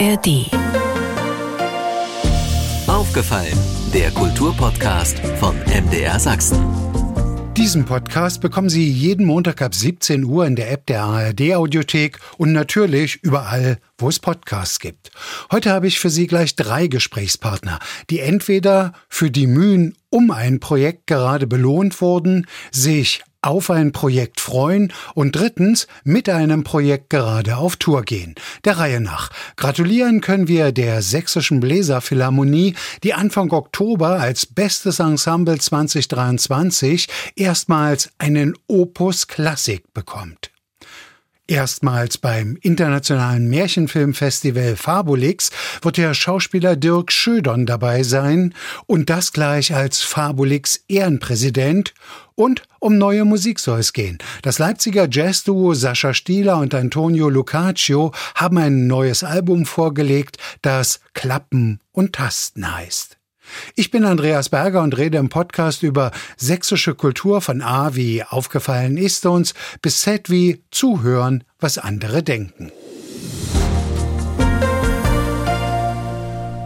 ARD. Aufgefallen, der Kulturpodcast von MDR Sachsen. Diesen Podcast bekommen Sie jeden Montag ab 17 Uhr in der App der ARD Audiothek und natürlich überall, wo es Podcasts gibt. Heute habe ich für Sie gleich drei Gesprächspartner, die entweder für die Mühen um ein Projekt gerade belohnt wurden, sich auf ein Projekt freuen und drittens mit einem Projekt gerade auf Tour gehen. Der Reihe nach. Gratulieren können wir der Sächsischen Bläserphilharmonie, die Anfang Oktober als bestes Ensemble 2023 erstmals einen Opus Klassik bekommt. Erstmals beim internationalen Märchenfilmfestival Fabulix wird der Schauspieler Dirk Schödern dabei sein und das gleich als Fabulix Ehrenpräsident und um neue Musik soll es gehen. Das Leipziger Jazzduo Sascha Stieler und Antonio Lucaccio haben ein neues Album vorgelegt, das Klappen und Tasten heißt. Ich bin Andreas Berger und rede im Podcast über sächsische Kultur von A wie aufgefallen ist uns bis Z wie zuhören, was andere denken.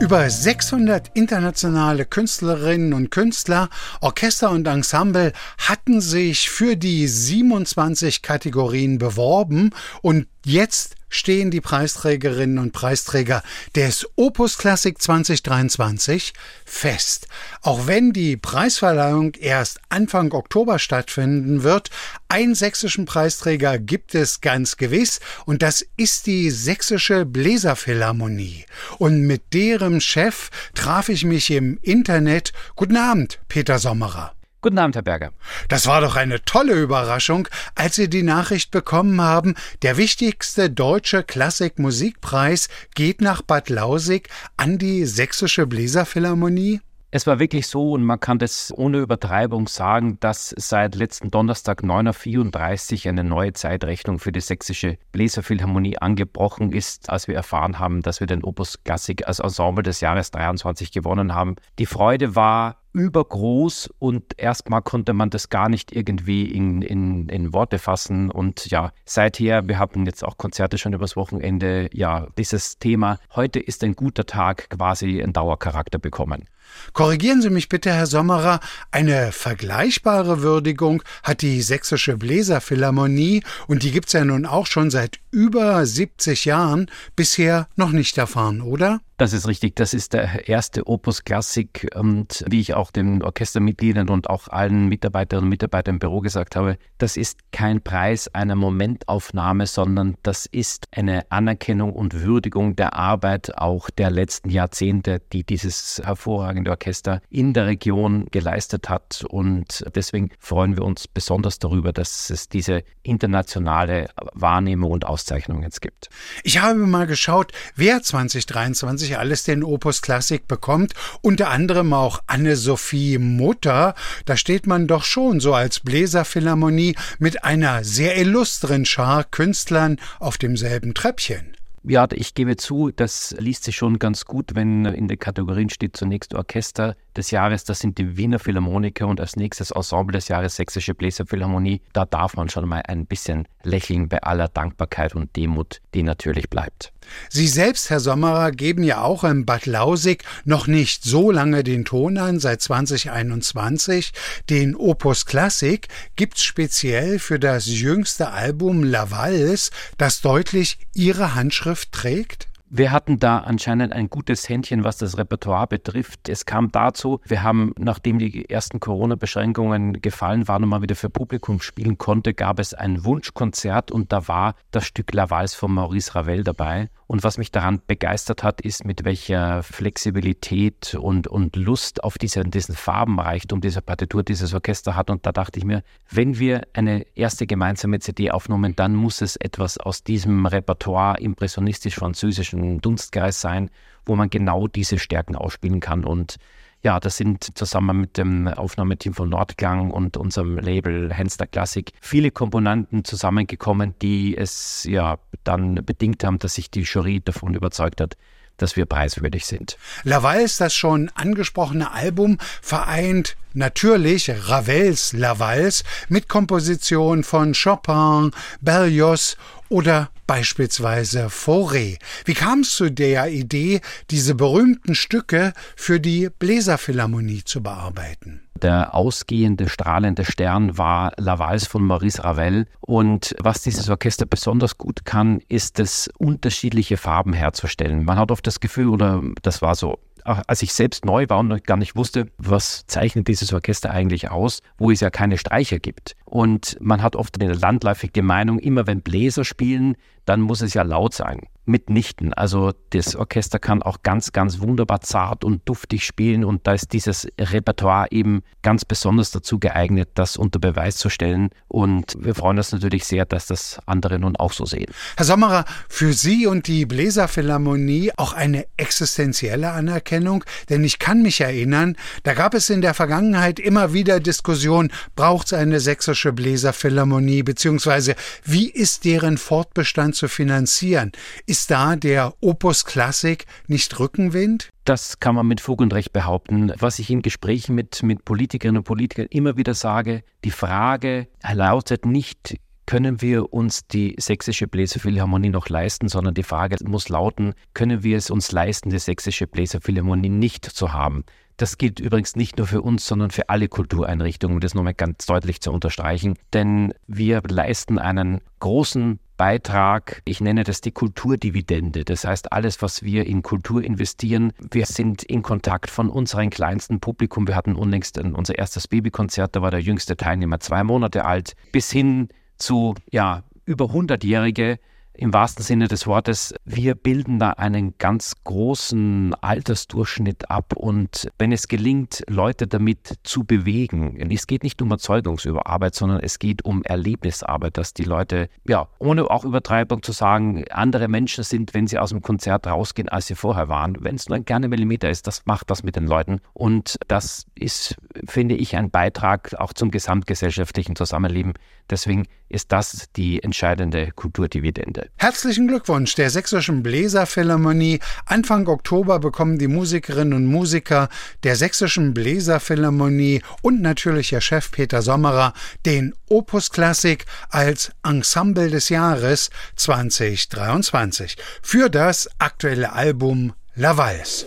Über 600 internationale Künstlerinnen und Künstler, Orchester und Ensemble hatten sich für die 27 Kategorien beworben und jetzt stehen die Preisträgerinnen und Preisträger des Opus Classic 2023 fest. Auch wenn die Preisverleihung erst Anfang Oktober stattfinden wird, einen sächsischen Preisträger gibt es ganz gewiss und das ist die Sächsische Bläserphilharmonie. Und mit deren Chef traf ich mich im Internet. Guten Abend, Peter Sommerer. Guten Abend, Herr Berger. Das war doch eine tolle Überraschung, als Sie die Nachricht bekommen haben, der wichtigste deutsche Klassikmusikpreis geht nach Bad Lausig an die Sächsische Bläserphilharmonie. Es war wirklich so und man kann das ohne Übertreibung sagen, dass seit letzten Donnerstag 9.34 Uhr eine neue Zeitrechnung für die Sächsische Bläserphilharmonie angebrochen ist, als wir erfahren haben, dass wir den Opus Klassik als Ensemble des Jahres 23 gewonnen haben. Die Freude war übergroß und erstmal konnte man das gar nicht irgendwie in, in, in Worte fassen. Und ja, seither, wir haben jetzt auch Konzerte schon übers Wochenende, ja, dieses Thema, heute ist ein guter Tag quasi einen Dauercharakter bekommen. Korrigieren Sie mich bitte, Herr Sommerer, eine vergleichbare Würdigung hat die Sächsische Bläserphilharmonie, und die gibt's ja nun auch schon seit über 70 Jahren, bisher noch nicht erfahren, oder? Das ist richtig. Das ist der erste Opus Klassik und wie ich auch den Orchestermitgliedern und auch allen Mitarbeiterinnen und Mitarbeitern im Büro gesagt habe, das ist kein Preis einer Momentaufnahme, sondern das ist eine Anerkennung und Würdigung der Arbeit auch der letzten Jahrzehnte, die dieses hervorragende Orchester in der Region geleistet hat. Und deswegen freuen wir uns besonders darüber, dass es diese internationale Wahrnehmung und Auszeichnung jetzt gibt. Ich habe mal geschaut, wer 2023 sich alles den Opus Klassik bekommt, unter anderem auch Anne-Sophie Mutter. Da steht man doch schon so als Bläserphilharmonie mit einer sehr illustren Schar Künstlern auf demselben Treppchen. Ja, ich gebe zu, das liest sich schon ganz gut, wenn in den Kategorien steht zunächst Orchester des Jahres, das sind die Wiener Philharmoniker und als nächstes Ensemble des Jahres Sächsische Bläserphilharmonie. Da darf man schon mal ein bisschen lächeln bei aller Dankbarkeit und Demut, die natürlich bleibt. Sie selbst, Herr Sommerer, geben ja auch in Bad Lausig noch nicht so lange den Ton an, seit 2021. Den Opus Classic gibt's speziell für das jüngste Album Lavals, das deutlich Ihre Handschrift trägt? Wir hatten da anscheinend ein gutes Händchen, was das Repertoire betrifft. Es kam dazu, wir haben, nachdem die ersten Corona-Beschränkungen gefallen waren und man wieder für Publikum spielen konnte, gab es ein Wunschkonzert und da war das Stück La Valse von Maurice Ravel dabei. Und was mich daran begeistert hat, ist, mit welcher Flexibilität und, und Lust auf diese, diesen Farbenreichtum dieser Partitur dieses Orchester hat. Und da dachte ich mir, wenn wir eine erste gemeinsame CD aufnehmen, dann muss es etwas aus diesem Repertoire impressionistisch-französischen Dunstkreis sein, wo man genau diese Stärken ausspielen kann. Und ja, das sind zusammen mit dem Aufnahmeteam von Nordklang und unserem Label Henster Classic viele Komponenten zusammengekommen, die es ja dann bedingt haben, dass sich die Jury davon überzeugt hat, dass wir preiswürdig sind. Laval ist das schon angesprochene Album vereint natürlich Ravels Lavals mit Komposition von Chopin, Berlioz oder beispielsweise Fauré. Wie kam es zu der Idee, diese berühmten Stücke für die Bläserphilharmonie zu bearbeiten? Der ausgehende, strahlende Stern war La Valse von Maurice Ravel. Und was dieses Orchester besonders gut kann, ist es, unterschiedliche Farben herzustellen. Man hat oft das Gefühl, oder das war so als ich selbst neu war und gar nicht wusste, was zeichnet dieses Orchester eigentlich aus, wo es ja keine Streicher gibt. Und man hat oft eine landläufige Meinung, immer wenn Bläser spielen, dann muss es ja laut sein. Mitnichten. Also das Orchester kann auch ganz, ganz wunderbar zart und duftig spielen und da ist dieses Repertoire eben ganz besonders dazu geeignet, das unter Beweis zu stellen. Und wir freuen uns natürlich sehr, dass das andere nun auch so sehen. Herr Sommerer, für Sie und die Bläserphilharmonie auch eine existenzielle Anerkennung, denn ich kann mich erinnern, da gab es in der Vergangenheit immer wieder Diskussionen, braucht es eine sächsische Bläserphilharmonie, beziehungsweise wie ist deren Fortbestand zu finanzieren? Ist da der Opus Klassik nicht Rückenwind? Das kann man mit Fug und Recht behaupten. Was ich in Gesprächen mit, mit Politikerinnen und Politikern immer wieder sage, die Frage lautet nicht, können wir uns die sächsische Bläserphilharmonie noch leisten, sondern die Frage muss lauten, können wir es uns leisten, die sächsische Bläserphilharmonie nicht zu haben? Das gilt übrigens nicht nur für uns, sondern für alle Kultureinrichtungen, um das nochmal ganz deutlich zu unterstreichen. Denn wir leisten einen großen Beitrag, ich nenne das die Kulturdividende. Das heißt, alles, was wir in Kultur investieren, wir sind in Kontakt von unserem kleinsten Publikum. Wir hatten unlängst unser erstes Babykonzert, da war der jüngste Teilnehmer zwei Monate alt, bis hin zu ja, über 100-Jährige, im wahrsten Sinne des Wortes, wir bilden da einen ganz großen Altersdurchschnitt ab und wenn es gelingt, Leute damit zu bewegen, es geht nicht um Erzeugungsüberarbeit, sondern es geht um Erlebnisarbeit, dass die Leute, ja, ohne auch Übertreibung zu sagen, andere Menschen sind, wenn sie aus dem Konzert rausgehen, als sie vorher waren. Wenn es nur ein kleiner Millimeter ist, das macht das mit den Leuten und das ist, finde ich, ein Beitrag auch zum gesamtgesellschaftlichen Zusammenleben. Deswegen ist das die entscheidende Kulturdividende. Herzlichen Glückwunsch der Sächsischen Bläserphilharmonie. Anfang Oktober bekommen die Musikerinnen und Musiker der Sächsischen Bläserphilharmonie und natürlich ihr Chef Peter Sommerer den Opus Klassik als Ensemble des Jahres 2023 für das aktuelle Album La Valse.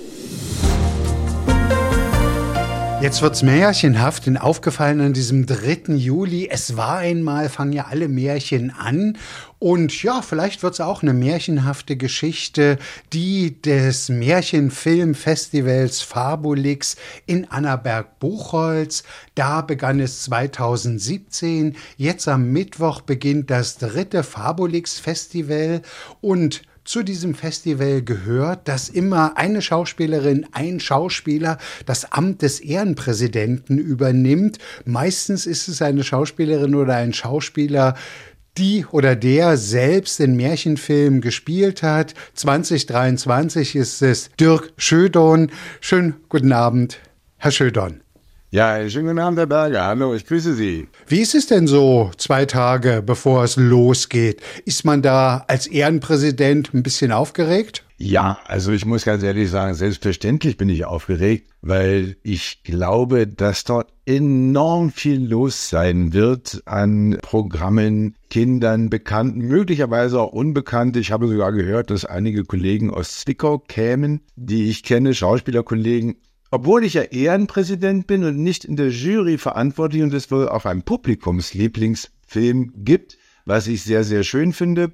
Jetzt wird's märchenhaft, denn aufgefallen an diesem 3. Juli, es war einmal, fangen ja alle Märchen an. Und ja, vielleicht wird's auch eine märchenhafte Geschichte, die des Märchenfilmfestivals Fabulix in Annaberg-Buchholz. Da begann es 2017. Jetzt am Mittwoch beginnt das dritte Fabulix-Festival und zu diesem Festival gehört, dass immer eine Schauspielerin, ein Schauspieler das Amt des Ehrenpräsidenten übernimmt. Meistens ist es eine Schauspielerin oder ein Schauspieler, die oder der selbst den Märchenfilm gespielt hat. 2023 ist es Dirk Schödon. Schönen guten Abend, Herr Schödon. Ja, schönen guten Abend, Herr Berger. Hallo, ich grüße Sie. Wie ist es denn so, zwei Tage bevor es losgeht? Ist man da als Ehrenpräsident ein bisschen aufgeregt? Ja, also ich muss ganz ehrlich sagen, selbstverständlich bin ich aufgeregt, weil ich glaube, dass dort enorm viel los sein wird an Programmen, Kindern, Bekannten, möglicherweise auch Unbekannte. Ich habe sogar gehört, dass einige Kollegen aus Zwickau kämen, die ich kenne, Schauspielerkollegen obwohl ich ja Ehrenpräsident bin und nicht in der Jury verantwortlich und es wohl auch einen Publikumslieblingsfilm gibt, was ich sehr, sehr schön finde,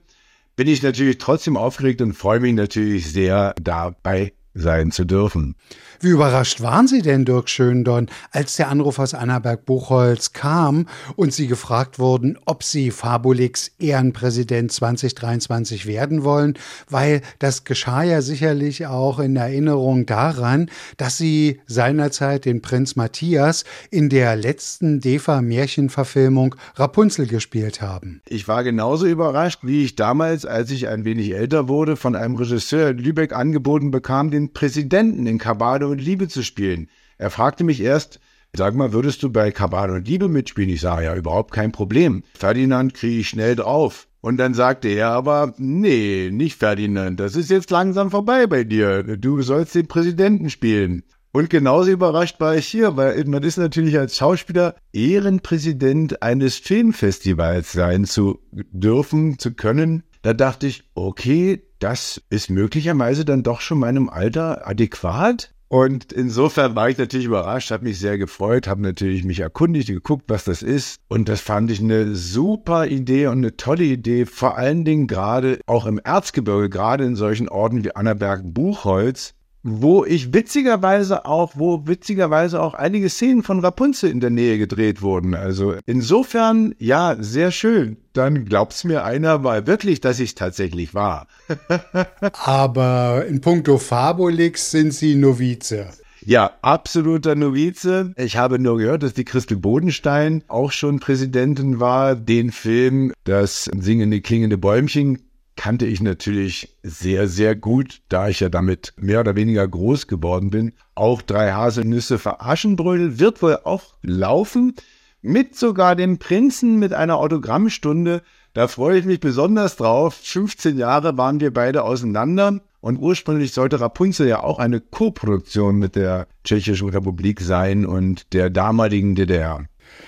bin ich natürlich trotzdem aufgeregt und freue mich natürlich sehr, dabei sein zu dürfen. Wie überrascht waren Sie denn, Dirk Schöndorn, als der Anruf aus Annaberg-Buchholz kam und Sie gefragt wurden, ob Sie Fabulix Ehrenpräsident 2023 werden wollen? Weil das geschah ja sicherlich auch in Erinnerung daran, dass Sie seinerzeit den Prinz Matthias in der letzten DEFA-Märchenverfilmung Rapunzel gespielt haben. Ich war genauso überrascht, wie ich damals, als ich ein wenig älter wurde, von einem Regisseur in Lübeck angeboten bekam, den Präsidenten in Kabade und Liebe zu spielen. Er fragte mich erst, sag mal, würdest du bei Kabale und Liebe mitspielen? Ich sage, ja, überhaupt kein Problem. Ferdinand kriege ich schnell drauf. Und dann sagte er aber, nee, nicht Ferdinand, das ist jetzt langsam vorbei bei dir. Du sollst den Präsidenten spielen. Und genauso überrascht war ich hier, weil man ist natürlich als Schauspieler Ehrenpräsident eines Filmfestivals sein zu dürfen, zu können. Da dachte ich, okay, das ist möglicherweise dann doch schon meinem Alter adäquat. Und insofern war ich natürlich überrascht, habe mich sehr gefreut, habe natürlich mich erkundigt, geguckt, was das ist. Und das fand ich eine super Idee und eine tolle Idee, vor allen Dingen gerade auch im Erzgebirge, gerade in solchen Orten wie Annaberg-Buchholz, wo ich witzigerweise auch, wo witzigerweise auch einige Szenen von Rapunzel in der Nähe gedreht wurden. Also insofern, ja, sehr schön. Dann glaubt's mir einer mal wirklich, dass ich tatsächlich war. Aber in puncto Fabulix sind Sie Novize. Ja, absoluter Novize. Ich habe nur gehört, dass die Christel Bodenstein auch schon Präsidentin war. Den Film, das singende, klingende Bäumchen, kannte ich natürlich sehr, sehr gut, da ich ja damit mehr oder weniger groß geworden bin. Auch drei Haselnüsse für Aschenbrödel wird wohl auch laufen, mit sogar dem Prinzen mit einer Autogrammstunde. Da freue ich mich besonders drauf. 15 Jahre waren wir beide auseinander. Und ursprünglich sollte Rapunzel ja auch eine Koproduktion mit der Tschechischen Republik sein und der damaligen DDR.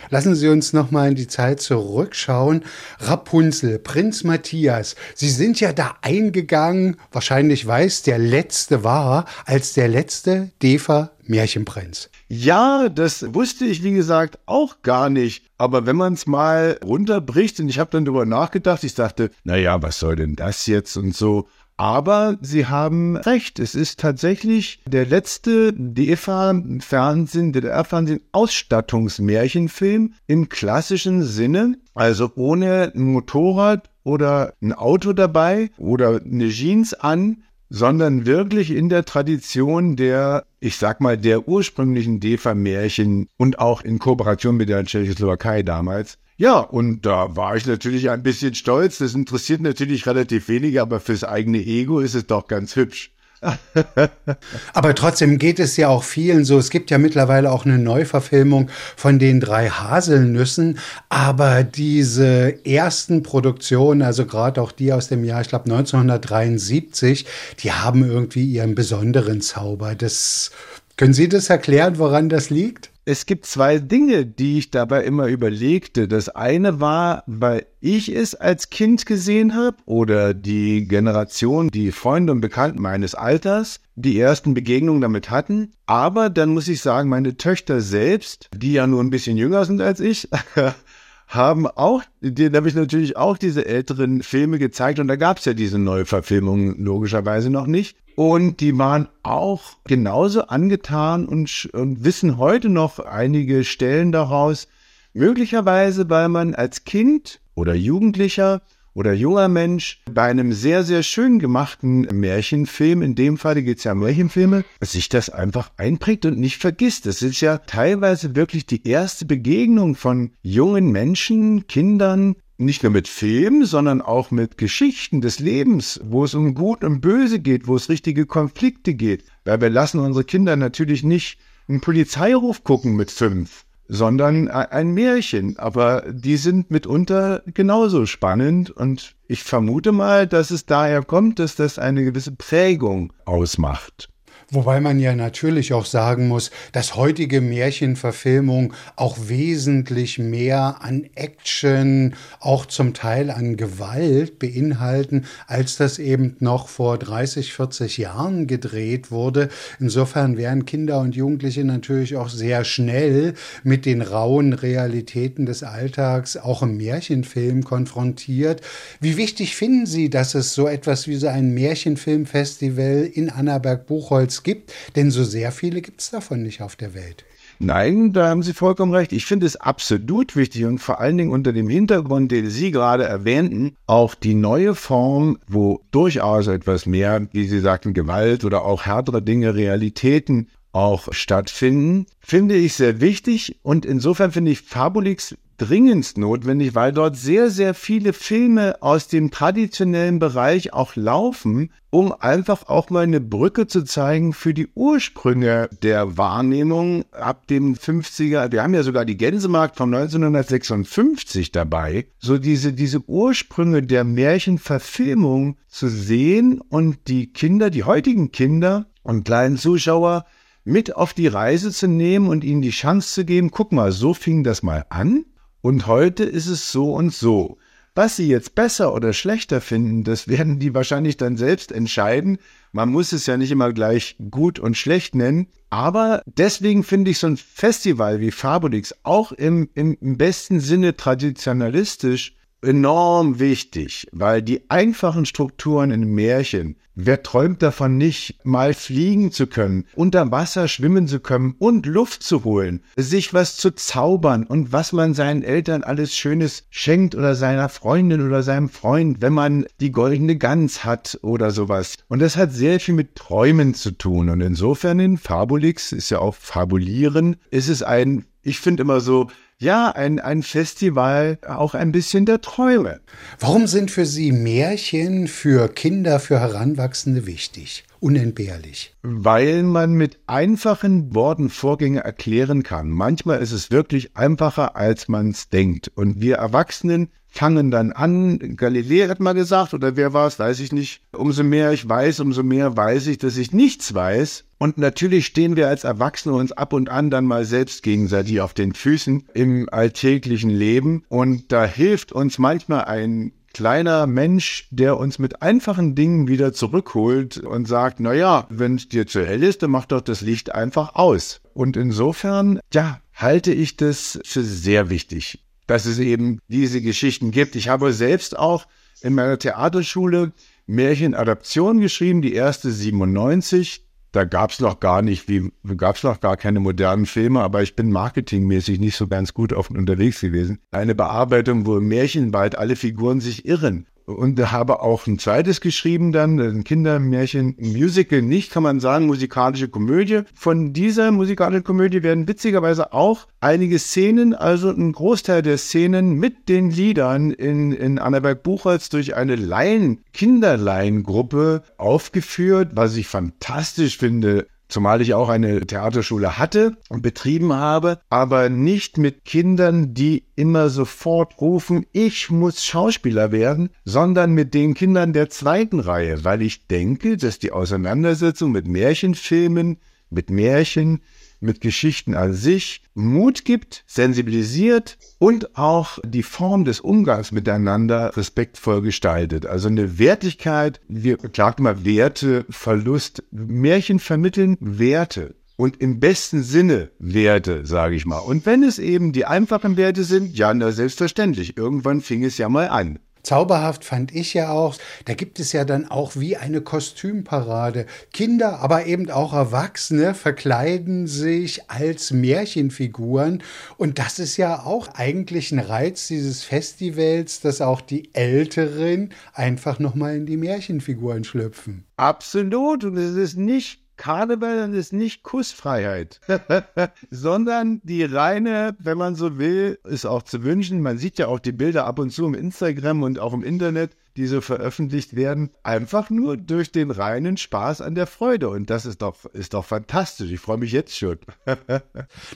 Lassen Sie uns noch mal in die Zeit zurückschauen. Rapunzel, Prinz Matthias, Sie sind ja da eingegangen, wahrscheinlich weiß der letzte war, als der letzte Defa Märchenprinz. Ja, das wusste ich, wie gesagt, auch gar nicht. Aber wenn man es mal runterbricht, und ich habe dann darüber nachgedacht, ich dachte, naja, was soll denn das jetzt und so. Aber Sie haben recht, es ist tatsächlich der letzte DEFA-Fernsehen, DDR-Fernsehen Ausstattungsmärchenfilm im klassischen Sinne, also ohne ein Motorrad oder ein Auto dabei oder eine Jeans an, sondern wirklich in der Tradition der, ich sag mal, der ursprünglichen DEFA-Märchen und auch in Kooperation mit der Tschechoslowakei damals. Ja, und da war ich natürlich ein bisschen stolz. Das interessiert natürlich relativ wenig, aber fürs eigene Ego ist es doch ganz hübsch. Aber trotzdem geht es ja auch vielen so. Es gibt ja mittlerweile auch eine Neuverfilmung von den drei Haselnüssen. Aber diese ersten Produktionen, also gerade auch die aus dem Jahr, ich glaube 1973, die haben irgendwie ihren besonderen Zauber. Das, können Sie das erklären, woran das liegt? Es gibt zwei Dinge, die ich dabei immer überlegte. Das eine war, weil ich es als Kind gesehen habe oder die Generation, die Freunde und Bekannten meines Alters, die ersten Begegnungen damit hatten. Aber dann muss ich sagen, meine Töchter selbst, die ja nur ein bisschen jünger sind als ich, haben auch, denen habe ich natürlich auch diese älteren Filme gezeigt und da gab es ja diese Neuverfilmungen logischerweise noch nicht. Und die waren auch genauso angetan und, und wissen heute noch einige Stellen daraus, möglicherweise weil man als Kind oder Jugendlicher oder junger Mensch bei einem sehr, sehr schön gemachten Märchenfilm, in dem Fall geht es ja um Märchenfilme, sich das einfach einprägt und nicht vergisst. Das ist ja teilweise wirklich die erste Begegnung von jungen Menschen, Kindern nicht nur mit Filmen, sondern auch mit Geschichten des Lebens, wo es um Gut und Böse geht, wo es richtige Konflikte geht. Weil wir lassen unsere Kinder natürlich nicht einen Polizeiruf gucken mit fünf, sondern ein Märchen. Aber die sind mitunter genauso spannend und ich vermute mal, dass es daher kommt, dass das eine gewisse Prägung ausmacht. Wobei man ja natürlich auch sagen muss, dass heutige Märchenverfilmungen auch wesentlich mehr an Action, auch zum Teil an Gewalt beinhalten, als das eben noch vor 30, 40 Jahren gedreht wurde. Insofern werden Kinder und Jugendliche natürlich auch sehr schnell mit den rauen Realitäten des Alltags auch im Märchenfilm konfrontiert. Wie wichtig finden Sie, dass es so etwas wie so ein Märchenfilmfestival in Annaberg-Buchholz gibt, denn so sehr viele gibt es davon nicht auf der Welt. Nein, da haben Sie vollkommen recht. Ich finde es absolut wichtig und vor allen Dingen unter dem Hintergrund, den Sie gerade erwähnten, auch die neue Form, wo durchaus etwas mehr, wie Sie sagten, Gewalt oder auch härtere Dinge, Realitäten auch stattfinden, finde ich sehr wichtig und insofern finde ich Fabulix dringendst notwendig, weil dort sehr, sehr viele Filme aus dem traditionellen Bereich auch laufen, um einfach auch mal eine Brücke zu zeigen für die Ursprünge der Wahrnehmung ab dem 50er. Wir haben ja sogar die Gänsemarkt von 1956 dabei. So diese, diese Ursprünge der Märchenverfilmung zu sehen und die Kinder, die heutigen Kinder und kleinen Zuschauer mit auf die Reise zu nehmen und ihnen die Chance zu geben, guck mal, so fing das mal an und heute ist es so und so. Was sie jetzt besser oder schlechter finden, das werden die wahrscheinlich dann selbst entscheiden. Man muss es ja nicht immer gleich gut und schlecht nennen. Aber deswegen finde ich so ein Festival wie Fabulix auch im, im, besten Sinne traditionalistisch enorm wichtig, weil die einfachen Strukturen in Märchen, wer träumt davon nicht, mal fliegen zu können, unter Wasser schwimmen zu können und Luft zu holen, sich was zu zaubern und was man seinen Eltern alles Schönes schenkt oder seiner Freundin oder seinem Freund, wenn man die goldene Gans hat oder sowas. Und das hat sehr viel mit Träumen zu tun. Und insofern in Fabulix ist ja auch Fabulieren, ist es ein, ich finde immer so, ja, ein, ein Festival auch ein bisschen der Träume. Warum sind für Sie Märchen für Kinder, für Heranwachsende wichtig? Unentbehrlich. Weil man mit einfachen Worten Vorgänge erklären kann. Manchmal ist es wirklich einfacher, als man es denkt. Und wir Erwachsenen fangen dann an, Galileo hat mal gesagt, oder wer war es, weiß ich nicht, umso mehr ich weiß, umso mehr weiß ich, dass ich nichts weiß. Und natürlich stehen wir als Erwachsene uns ab und an dann mal selbst gegenseitig auf den Füßen im alltäglichen Leben. Und da hilft uns manchmal ein kleiner Mensch, der uns mit einfachen Dingen wieder zurückholt und sagt, na ja, wenn es dir zu hell ist, dann mach doch das Licht einfach aus. Und insofern, ja, halte ich das für sehr wichtig dass es eben diese Geschichten gibt. Ich habe selbst auch in meiner Theaterschule Märchenadaption geschrieben, die erste 97. Da gab es noch gar nicht, wie gab es noch gar keine modernen Filme, aber ich bin marketingmäßig nicht so ganz gut offen unterwegs gewesen. Eine Bearbeitung, wo im Märchenwald alle Figuren sich irren und habe auch ein zweites geschrieben dann, ein Kindermärchen, Musical nicht, kann man sagen, musikalische Komödie. Von dieser musikalischen Komödie werden witzigerweise auch einige Szenen, also ein Großteil der Szenen mit den Liedern in, in Annaberg Buchholz durch eine Laien, Kinderlaiengruppe aufgeführt, was ich fantastisch finde zumal ich auch eine Theaterschule hatte und betrieben habe, aber nicht mit Kindern, die immer sofort rufen, ich muss Schauspieler werden, sondern mit den Kindern der zweiten Reihe, weil ich denke, dass die Auseinandersetzung mit Märchenfilmen, mit Märchen, mit Geschichten an sich Mut gibt, sensibilisiert und auch die Form des Umgangs miteinander respektvoll gestaltet. Also eine Wertigkeit, wir klagen mal Werte, Verlust, Märchen vermitteln Werte. Und im besten Sinne Werte, sage ich mal. Und wenn es eben die einfachen Werte sind, ja, na selbstverständlich. Irgendwann fing es ja mal an. Zauberhaft fand ich ja auch, da gibt es ja dann auch wie eine Kostümparade. Kinder, aber eben auch Erwachsene verkleiden sich als Märchenfiguren. Und das ist ja auch eigentlich ein Reiz dieses Festivals, dass auch die Älteren einfach nochmal in die Märchenfiguren schlüpfen. Absolut. Und es ist nicht Karneval ist nicht Kussfreiheit, sondern die reine, wenn man so will, ist auch zu wünschen. Man sieht ja auch die Bilder ab und zu im Instagram und auch im Internet die so veröffentlicht werden, einfach nur durch den reinen Spaß an der Freude. Und das ist doch, ist doch fantastisch. Ich freue mich jetzt schon.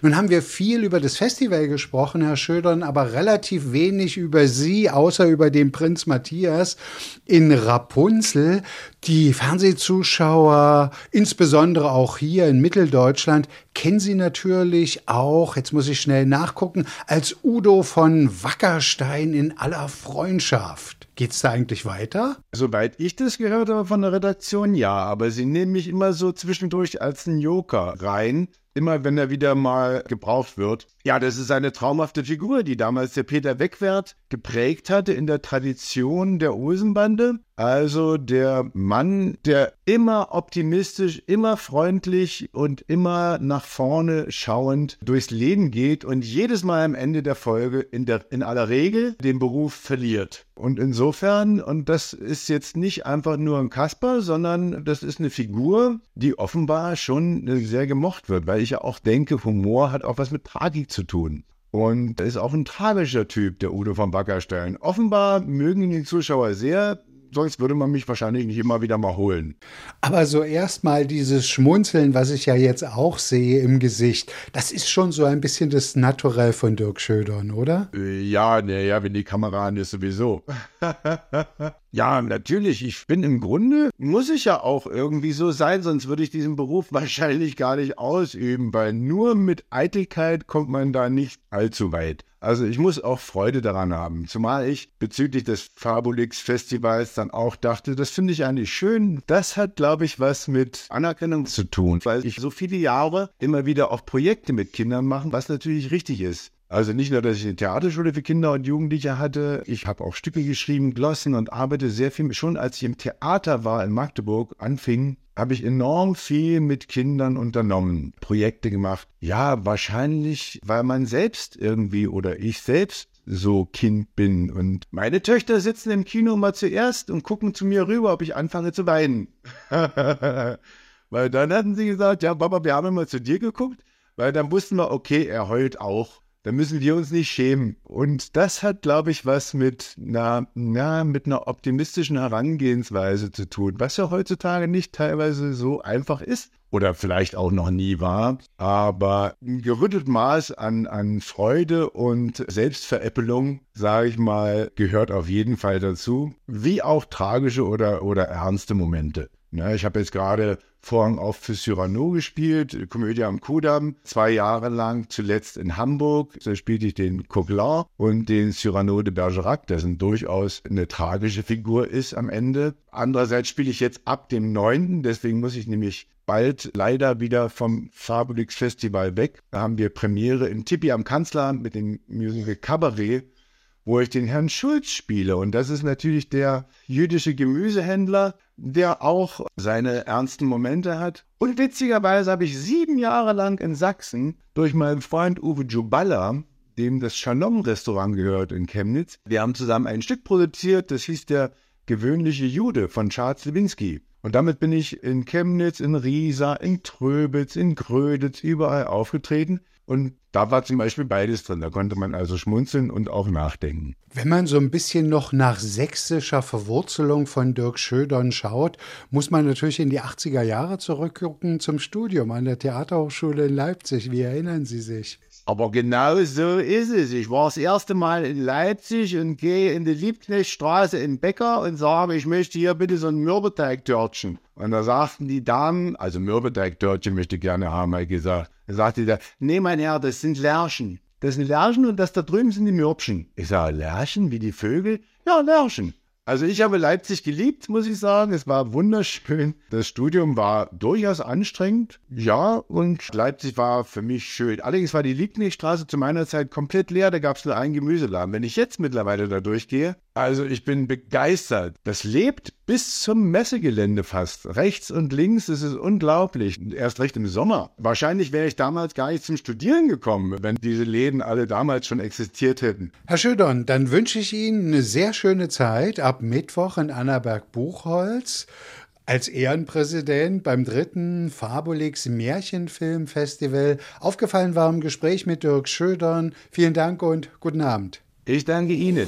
Nun haben wir viel über das Festival gesprochen, Herr Schödern, aber relativ wenig über Sie, außer über den Prinz Matthias in Rapunzel. Die Fernsehzuschauer, insbesondere auch hier in Mitteldeutschland, kennen Sie natürlich auch, jetzt muss ich schnell nachgucken, als Udo von Wackerstein in aller Freundschaft. Geht's da eigentlich weiter? Soweit ich das gehört habe von der Redaktion, ja. Aber sie nehmen mich immer so zwischendurch als einen Joker rein. Immer wenn er wieder mal gebraucht wird. Ja, das ist eine traumhafte Figur, die damals der Peter Wegwert geprägt hatte in der Tradition der Osenbande. Also der Mann, der immer optimistisch, immer freundlich und immer nach vorne schauend durchs Leben geht und jedes Mal am Ende der Folge in, der, in aller Regel den Beruf verliert. Und insofern, und das ist jetzt nicht einfach nur ein Kasper, sondern das ist eine Figur, die offenbar schon sehr gemocht wird, weil ich ja auch denke, Humor hat auch was mit Tragik zu tun. Und ist auch ein tragischer Typ, der Udo von Backerstein. Offenbar mögen ihn die Zuschauer sehr, sonst würde man mich wahrscheinlich nicht immer wieder mal holen. Aber so erstmal dieses Schmunzeln, was ich ja jetzt auch sehe im Gesicht, das ist schon so ein bisschen das Naturell von Dirk Schödern, oder? Äh, ja, naja, wenn die Kamera an ist, sowieso. ja, natürlich. Ich bin im Grunde, muss ich ja auch irgendwie so sein, sonst würde ich diesen Beruf wahrscheinlich gar nicht ausüben, weil nur mit Eitelkeit kommt man da nicht allzu weit. Also ich muss auch Freude daran haben, zumal ich bezüglich des Fabulix Festivals dann auch dachte, das finde ich eigentlich schön. Das hat, glaube ich, was mit Anerkennung zu tun, weil ich so viele Jahre immer wieder auch Projekte mit Kindern mache, was natürlich richtig ist. Also nicht nur, dass ich eine Theaterschule für Kinder und Jugendliche hatte, ich habe auch Stücke geschrieben, Glossen und arbeite sehr viel. Schon als ich im Theater war in Magdeburg, anfing, habe ich enorm viel mit Kindern unternommen, Projekte gemacht. Ja, wahrscheinlich, weil man selbst irgendwie oder ich selbst so Kind bin. Und meine Töchter sitzen im Kino mal zuerst und gucken zu mir rüber, ob ich anfange zu weinen. weil dann hatten sie gesagt, ja, Papa, wir haben immer zu dir geguckt, weil dann wussten wir, okay, er heult auch da müssen wir uns nicht schämen. Und das hat, glaube ich, was mit einer, na, mit einer optimistischen Herangehensweise zu tun, was ja heutzutage nicht teilweise so einfach ist oder vielleicht auch noch nie war. Aber ein gerüttelt Maß an, an Freude und Selbstveräppelung, sage ich mal, gehört auf jeden Fall dazu, wie auch tragische oder, oder ernste Momente. Ja, ich habe jetzt gerade Vorhang auf für Cyrano gespielt, Komödie am Kudamm, zwei Jahre lang, zuletzt in Hamburg. Da spielte ich den Coquelin und den Cyrano de Bergerac, der durchaus eine tragische Figur ist am Ende. Andererseits spiele ich jetzt ab dem 9., deswegen muss ich nämlich bald leider wieder vom Fabulix Festival weg. Da haben wir Premiere in Tippi am Kanzleramt mit dem Musical Cabaret wo ich den Herrn Schulz spiele. Und das ist natürlich der jüdische Gemüsehändler, der auch seine ernsten Momente hat. Und witzigerweise habe ich sieben Jahre lang in Sachsen durch meinen Freund Uwe Juballa, dem das Shalom-Restaurant gehört in Chemnitz, wir haben zusammen ein Stück produziert, das hieß der gewöhnliche Jude von Charles Lewinsky. Und damit bin ich in Chemnitz, in Riesa, in Tröbitz, in Gröditz, überall aufgetreten. Und da war zum Beispiel beides drin. Da konnte man also schmunzeln und auch nachdenken. Wenn man so ein bisschen noch nach sächsischer Verwurzelung von Dirk Schödern schaut, muss man natürlich in die 80er Jahre zurückgucken zum Studium an der Theaterhochschule in Leipzig. Wie erinnern Sie sich? Aber genau so ist es. Ich war das erste Mal in Leipzig und gehe in die Liebknechtstraße in Bäcker und sage, ich möchte hier bitte so ein Mürbeteigtörtchen. Und da sagten die Damen, also Mürbeteigtörtchen möchte ich gerne haben, habe ich gesagt. Da sagte der, nee, mein Herr, das sind Lärchen. Das sind Lärchen und das da drüben sind die Mürbchen. Ich sage, Lärchen wie die Vögel? Ja, Lärchen. Also ich habe Leipzig geliebt, muss ich sagen. Es war wunderschön. Das Studium war durchaus anstrengend. Ja, und Leipzig war für mich schön. Allerdings war die Liebknechtstraße zu meiner Zeit komplett leer. Da gab es nur einen Gemüseladen. Wenn ich jetzt mittlerweile da durchgehe, also ich bin begeistert. Das lebt bis zum Messegelände fast. Rechts und links, das ist unglaublich. Erst recht im Sommer. Wahrscheinlich wäre ich damals gar nicht zum Studieren gekommen, wenn diese Läden alle damals schon existiert hätten. Herr Schödern, dann wünsche ich Ihnen eine sehr schöne Zeit ab Mittwoch in Annaberg-Buchholz als Ehrenpräsident beim dritten Fabulix Märchenfilmfestival. Aufgefallen war im Gespräch mit Dirk Schödern. Vielen Dank und guten Abend. Ich danke Ihnen.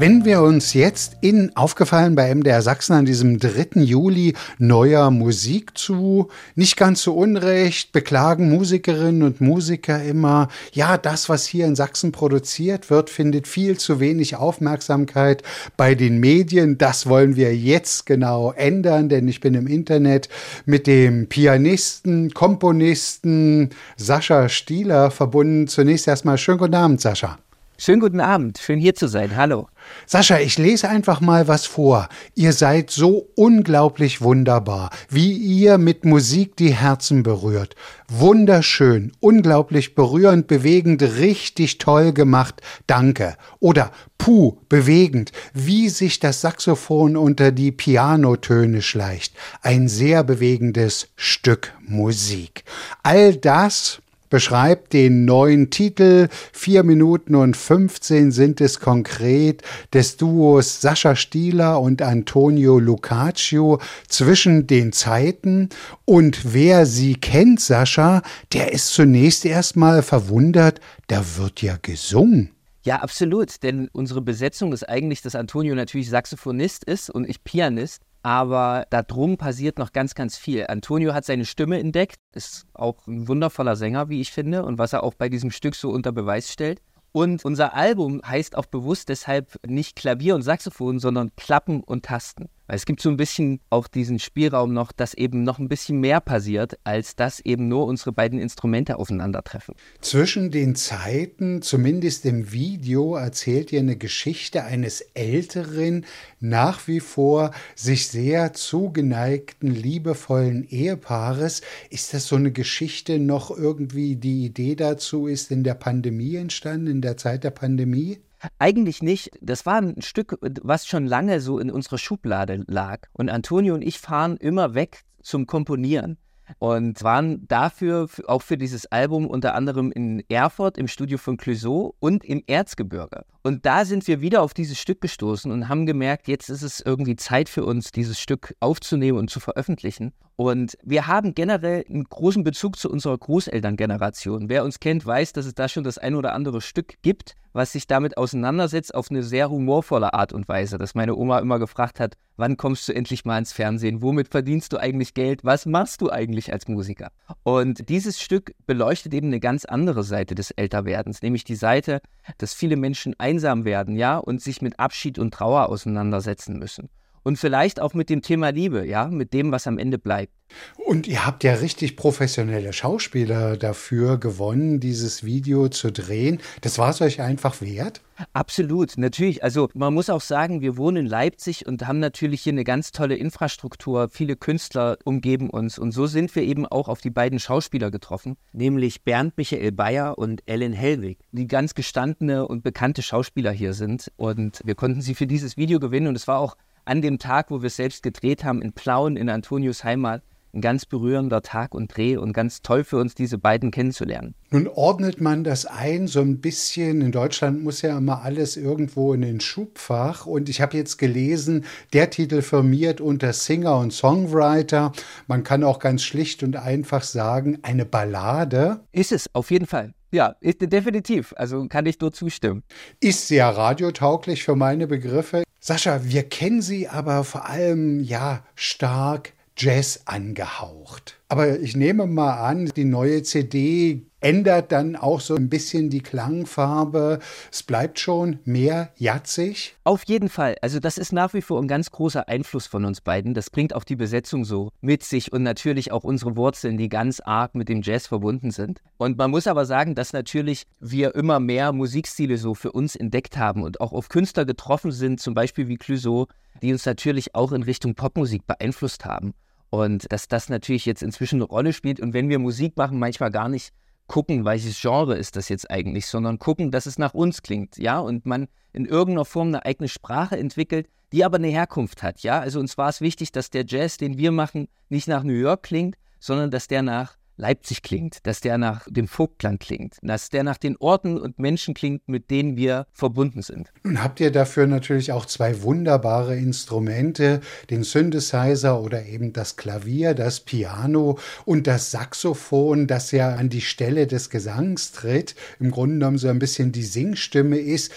Wenn wir uns jetzt in aufgefallen bei MDR Sachsen an diesem 3. Juli neuer Musik zu, nicht ganz so unrecht, beklagen Musikerinnen und Musiker immer, ja, das, was hier in Sachsen produziert wird, findet viel zu wenig Aufmerksamkeit bei den Medien. Das wollen wir jetzt genau ändern, denn ich bin im Internet mit dem Pianisten, Komponisten Sascha Stieler verbunden. Zunächst erstmal schönen guten Abend, Sascha. Schönen guten Abend, schön hier zu sein. Hallo. Sascha, ich lese einfach mal was vor. Ihr seid so unglaublich wunderbar, wie ihr mit Musik die Herzen berührt. Wunderschön, unglaublich berührend, bewegend, richtig toll gemacht. Danke. Oder puh, bewegend, wie sich das Saxophon unter die Pianotöne schleicht. Ein sehr bewegendes Stück Musik. All das beschreibt den neuen Titel. Vier Minuten und 15 sind es konkret des Duos Sascha Stieler und Antonio Lucaccio zwischen den Zeiten. Und wer sie kennt, Sascha, der ist zunächst erstmal verwundert, da wird ja gesungen. Ja, absolut. Denn unsere Besetzung ist eigentlich, dass Antonio natürlich Saxophonist ist und ich Pianist. Aber darum passiert noch ganz, ganz viel. Antonio hat seine Stimme entdeckt, ist auch ein wundervoller Sänger, wie ich finde, und was er auch bei diesem Stück so unter Beweis stellt. Und unser Album heißt auch bewusst deshalb nicht Klavier und Saxophon, sondern Klappen und Tasten. Weil es gibt so ein bisschen auch diesen Spielraum noch, dass eben noch ein bisschen mehr passiert, als dass eben nur unsere beiden Instrumente aufeinandertreffen. Zwischen den Zeiten, zumindest im Video, erzählt ihr eine Geschichte eines älteren, nach wie vor sich sehr zugeneigten, liebevollen Ehepaares. Ist das so eine Geschichte noch irgendwie, die Idee dazu ist in der Pandemie entstanden, in der Zeit der Pandemie? Eigentlich nicht. Das war ein Stück, was schon lange so in unserer Schublade lag. Und Antonio und ich fahren immer weg zum Komponieren und waren dafür auch für dieses Album unter anderem in Erfurt im Studio von Clouseau und im Erzgebirge. Und da sind wir wieder auf dieses Stück gestoßen und haben gemerkt, jetzt ist es irgendwie Zeit für uns, dieses Stück aufzunehmen und zu veröffentlichen. Und wir haben generell einen großen Bezug zu unserer Großelterngeneration. Wer uns kennt, weiß, dass es da schon das ein oder andere Stück gibt, was sich damit auseinandersetzt auf eine sehr humorvolle Art und Weise, dass meine Oma immer gefragt hat, wann kommst du endlich mal ins Fernsehen? Womit verdienst du eigentlich Geld? Was machst du eigentlich als Musiker? Und dieses Stück beleuchtet eben eine ganz andere Seite des Älterwerdens, nämlich die Seite, dass viele Menschen einsam werden, ja, und sich mit Abschied und Trauer auseinandersetzen müssen und vielleicht auch mit dem Thema Liebe, ja, mit dem, was am Ende bleibt. Und ihr habt ja richtig professionelle Schauspieler dafür gewonnen, dieses Video zu drehen. Das war es euch einfach wert? Absolut, natürlich. Also man muss auch sagen, wir wohnen in Leipzig und haben natürlich hier eine ganz tolle Infrastruktur. Viele Künstler umgeben uns und so sind wir eben auch auf die beiden Schauspieler getroffen, nämlich Bernd Michael Bayer und Ellen Hellwig, die ganz gestandene und bekannte Schauspieler hier sind. Und wir konnten sie für dieses Video gewinnen und es war auch an dem Tag, wo wir es selbst gedreht haben, in Plauen, in Antonius Heimat, ein ganz berührender Tag und Dreh und ganz toll für uns, diese beiden kennenzulernen. Nun ordnet man das ein so ein bisschen. In Deutschland muss ja immer alles irgendwo in den Schubfach. Und ich habe jetzt gelesen, der Titel firmiert unter Singer und Songwriter. Man kann auch ganz schlicht und einfach sagen, eine Ballade. Ist es, auf jeden Fall. Ja, ist, definitiv. Also kann ich nur zustimmen. Ist sehr radiotauglich für meine Begriffe. Sascha, wir kennen sie aber vor allem ja stark Jazz angehaucht. Aber ich nehme mal an, die neue CD ändert dann auch so ein bisschen die Klangfarbe. Es bleibt schon mehr jatzig. Auf jeden Fall. Also das ist nach wie vor ein ganz großer Einfluss von uns beiden. Das bringt auch die Besetzung so mit sich und natürlich auch unsere Wurzeln, die ganz arg mit dem Jazz verbunden sind. Und man muss aber sagen, dass natürlich wir immer mehr Musikstile so für uns entdeckt haben und auch auf Künstler getroffen sind, zum Beispiel wie Clouseau, die uns natürlich auch in Richtung Popmusik beeinflusst haben. Und dass das natürlich jetzt inzwischen eine Rolle spielt und wenn wir Musik machen, manchmal gar nicht gucken, welches Genre ist das jetzt eigentlich, sondern gucken, dass es nach uns klingt, ja, und man in irgendeiner Form eine eigene Sprache entwickelt, die aber eine Herkunft hat, ja. Also uns war es wichtig, dass der Jazz, den wir machen, nicht nach New York klingt, sondern dass der nach Leipzig klingt, dass der nach dem Vogtland klingt, dass der nach den Orten und Menschen klingt, mit denen wir verbunden sind. Nun habt ihr dafür natürlich auch zwei wunderbare Instrumente, den Synthesizer oder eben das Klavier, das Piano und das Saxophon, das ja an die Stelle des Gesangs tritt, im Grunde genommen so ein bisschen die Singstimme ist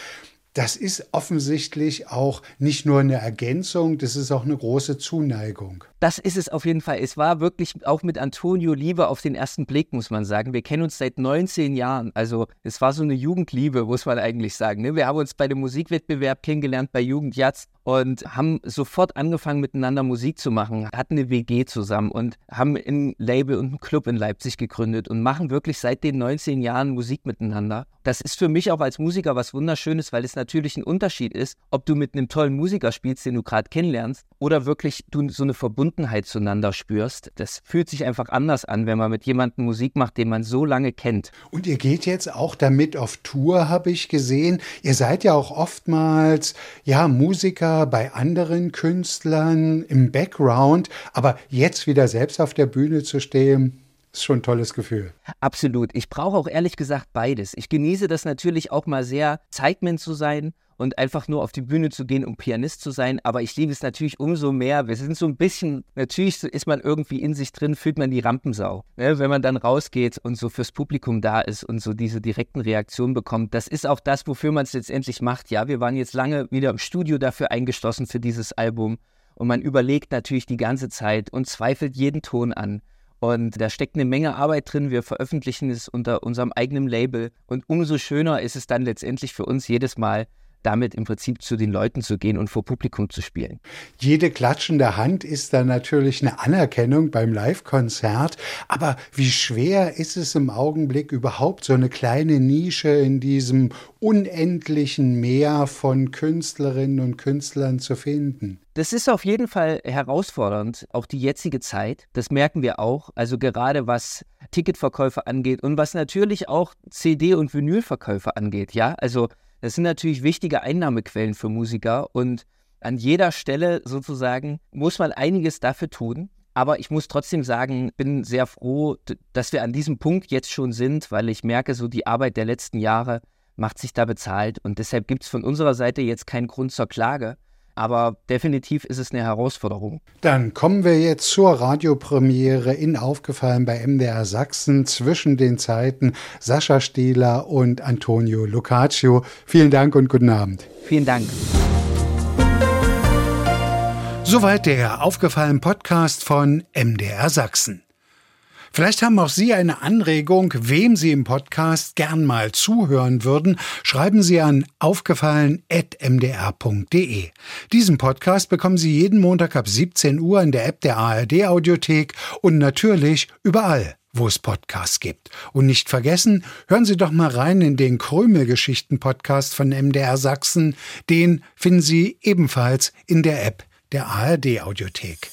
das ist offensichtlich auch nicht nur eine Ergänzung, das ist auch eine große Zuneigung. Das ist es auf jeden Fall. Es war wirklich auch mit Antonio Liebe auf den ersten Blick, muss man sagen. Wir kennen uns seit 19 Jahren. Also es war so eine Jugendliebe, muss man eigentlich sagen. Ne? Wir haben uns bei dem Musikwettbewerb kennengelernt bei Jugend Jazz und haben sofort angefangen miteinander Musik zu machen, hatten eine WG zusammen und haben ein Label und einen Club in Leipzig gegründet und machen wirklich seit den 19 Jahren Musik miteinander. Das ist für mich auch als Musiker was Wunderschönes, weil es natürlich ein Unterschied ist, ob du mit einem tollen Musiker spielst, den du gerade kennenlernst, oder wirklich du so eine Verbundenheit zueinander spürst. Das fühlt sich einfach anders an, wenn man mit jemandem Musik macht, den man so lange kennt. Und ihr geht jetzt auch damit auf Tour, habe ich gesehen. Ihr seid ja auch oftmals ja Musiker bei anderen Künstlern im Background, aber jetzt wieder selbst auf der Bühne zu stehen, ist schon ein tolles Gefühl. Absolut. Ich brauche auch ehrlich gesagt beides. Ich genieße das natürlich auch mal sehr, Zeitman zu sein und einfach nur auf die Bühne zu gehen, um Pianist zu sein. Aber ich liebe es natürlich umso mehr. Wir sind so ein bisschen, natürlich ist man irgendwie in sich drin, fühlt man die Rampensau. Ne? Wenn man dann rausgeht und so fürs Publikum da ist und so diese direkten Reaktionen bekommt. Das ist auch das, wofür man es letztendlich macht. Ja, wir waren jetzt lange wieder im Studio dafür eingeschlossen für dieses Album. Und man überlegt natürlich die ganze Zeit und zweifelt jeden Ton an. Und da steckt eine Menge Arbeit drin. Wir veröffentlichen es unter unserem eigenen Label. Und umso schöner ist es dann letztendlich für uns jedes Mal, damit im Prinzip zu den Leuten zu gehen und vor Publikum zu spielen. Jede klatschende Hand ist dann natürlich eine Anerkennung beim Live-Konzert. Aber wie schwer ist es im Augenblick überhaupt so eine kleine Nische in diesem unendlichen Meer von Künstlerinnen und Künstlern zu finden? Das ist auf jeden Fall herausfordernd, auch die jetzige Zeit. Das merken wir auch. Also gerade was Ticketverkäufe angeht und was natürlich auch CD- und Vinylverkäufe angeht. Ja, also das sind natürlich wichtige Einnahmequellen für Musiker und an jeder Stelle sozusagen muss man einiges dafür tun. Aber ich muss trotzdem sagen, bin sehr froh, dass wir an diesem Punkt jetzt schon sind, weil ich merke, so die Arbeit der letzten Jahre macht sich da bezahlt. Und deshalb gibt es von unserer Seite jetzt keinen Grund zur Klage. Aber definitiv ist es eine Herausforderung. Dann kommen wir jetzt zur Radiopremiere in Aufgefallen bei MDR Sachsen zwischen den Zeiten Sascha Stieler und Antonio Lucaccio. Vielen Dank und guten Abend. Vielen Dank. Soweit der Aufgefallen Podcast von MDR Sachsen. Vielleicht haben auch Sie eine Anregung, wem Sie im Podcast gern mal zuhören würden. Schreiben Sie an aufgefallen.mdr.de. Diesen Podcast bekommen Sie jeden Montag ab 17 Uhr in der App der ARD Audiothek und natürlich überall wo es Podcasts gibt. Und nicht vergessen, hören Sie doch mal rein in den Krümel-Geschichten-Podcast von MDR Sachsen. Den finden Sie ebenfalls in der App der ARD Audiothek.